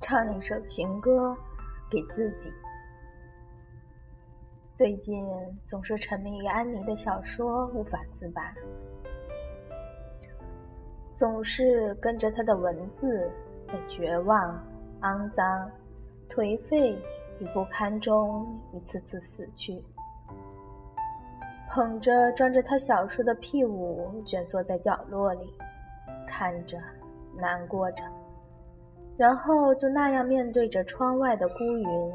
唱一首情歌给自己。最近总是沉迷于安妮的小说，无法自拔，总是跟着她的文字，在绝望、肮脏、颓废与不堪中一次次死去。捧着装着她小说的屁股，蜷缩在角落里，看着，难过着。然后就那样面对着窗外的孤云，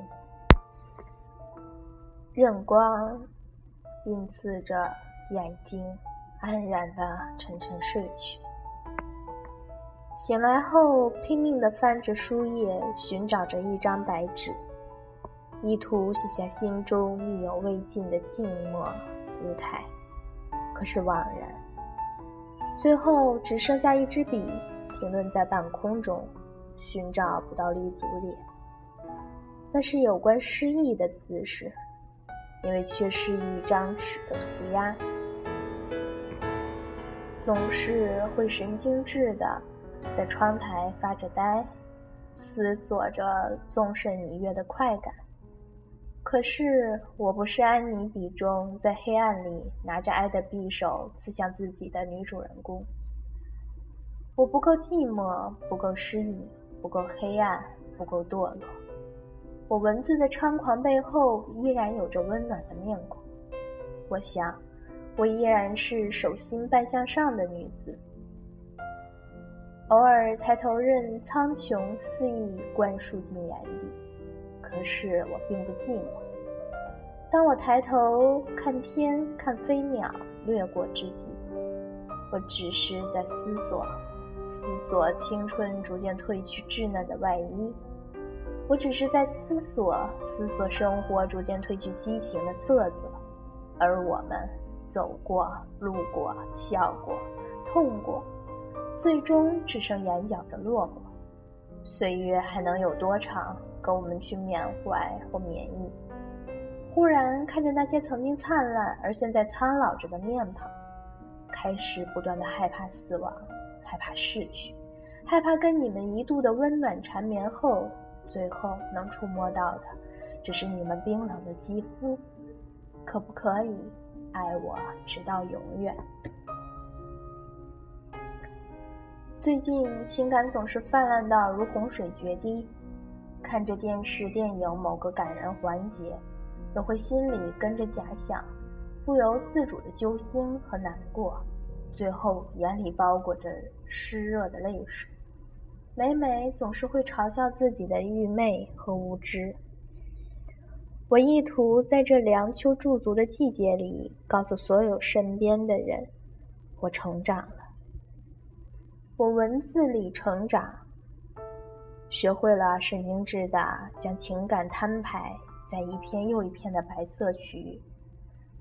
任光映刺着眼睛，安然的沉沉睡去。醒来后，拼命的翻着书页，寻找着一张白纸，意图写下心中意犹未尽的静默姿态，可是枉然。最后只剩下一支笔，停顿在半空中。寻找不到立足点，那是有关失意的姿势，因为缺失一张纸的涂鸦，总是会神经质的在窗台发着呆，思索着纵身一跃的快感。可是我不是安妮笔中在黑暗里拿着爱的匕首刺向自己的女主人公，我不够寂寞，不够失意。不够黑暗，不够堕落。我文字的猖狂背后，依然有着温暖的面孔。我想，我依然是手心半向上的女子，偶尔抬头任苍穹肆意灌输进眼底。可是我并不寂寞。当我抬头看天，看飞鸟掠过之际，我只是在思索。思索青春逐渐褪去稚嫩的外衣，我只是在思索，思索生活逐渐褪去激情的色泽，而我们走过、路过、笑过、痛过，最终只剩眼角的落寞。岁月还能有多长，够我们去缅怀或缅忆？忽然看着那些曾经灿烂而现在苍老着的面庞，开始不断的害怕死亡。害怕逝去，害怕跟你们一度的温暖缠绵后，最后能触摸到的，只是你们冰冷的肌肤。可不可以爱我直到永远？最近情感总是泛滥到如洪水决堤，看着电视电影某个感人环节，又会心里跟着假想，不由自主的揪心和难过。最后，眼里包裹着湿热的泪水。每每总是会嘲笑自己的愚昧和无知。我意图在这凉秋驻足的季节里，告诉所有身边的人：我成长了。我文字里成长，学会了神经质的将情感摊牌在一片又一片的白色区域。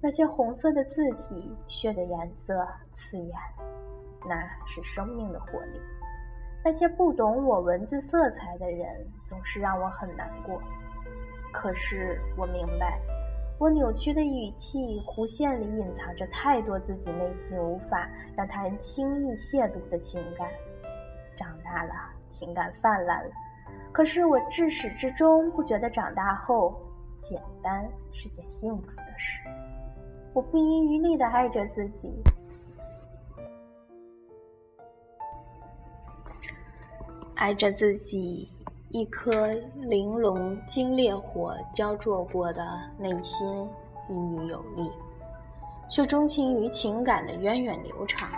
那些红色的字体，血的颜色刺眼，那是生命的活力。那些不懂我文字色彩的人，总是让我很难过。可是我明白，我扭曲的语气弧线里隐藏着太多自己内心无法让他人轻易亵渎的情感。长大了，情感泛滥了，可是我至始至终不觉得长大后简单是件幸福的事。我不遗余力的爱着自己，爱着自己一颗玲珑经烈火焦灼过的内心，阴郁有力，却钟情于情感的源远流长。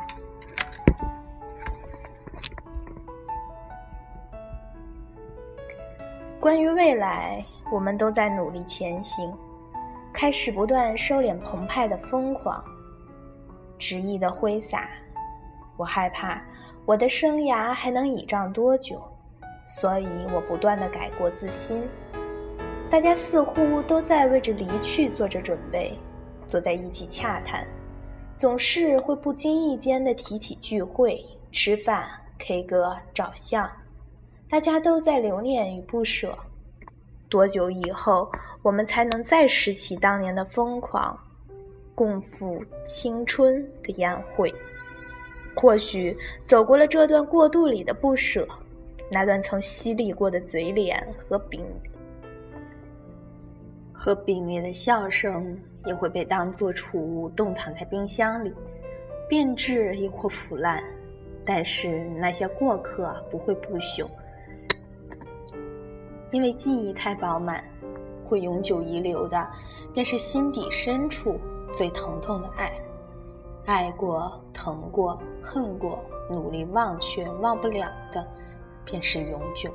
关于未来，我们都在努力前行。开始不断收敛澎湃的疯狂，执意的挥洒。我害怕我的生涯还能倚仗多久，所以我不断的改过自新。大家似乎都在为着离去做着准备，坐在一起洽谈，总是会不经意间的提起聚会、吃饭、K 歌、照相，大家都在留念与不舍。多久以后，我们才能再拾起当年的疯狂，共赴青春的宴会？或许走过了这段过渡里的不舍，那段曾洗礼过的嘴脸和冰和冰冽的笑声，也会被当作储物冻藏在冰箱里，变质亦或腐烂。但是那些过客不会不朽，因为记忆太饱满，会永久遗留的，便是心底深处最疼痛的爱。爱过、疼过、恨过，努力忘却、忘不了的，便是永久。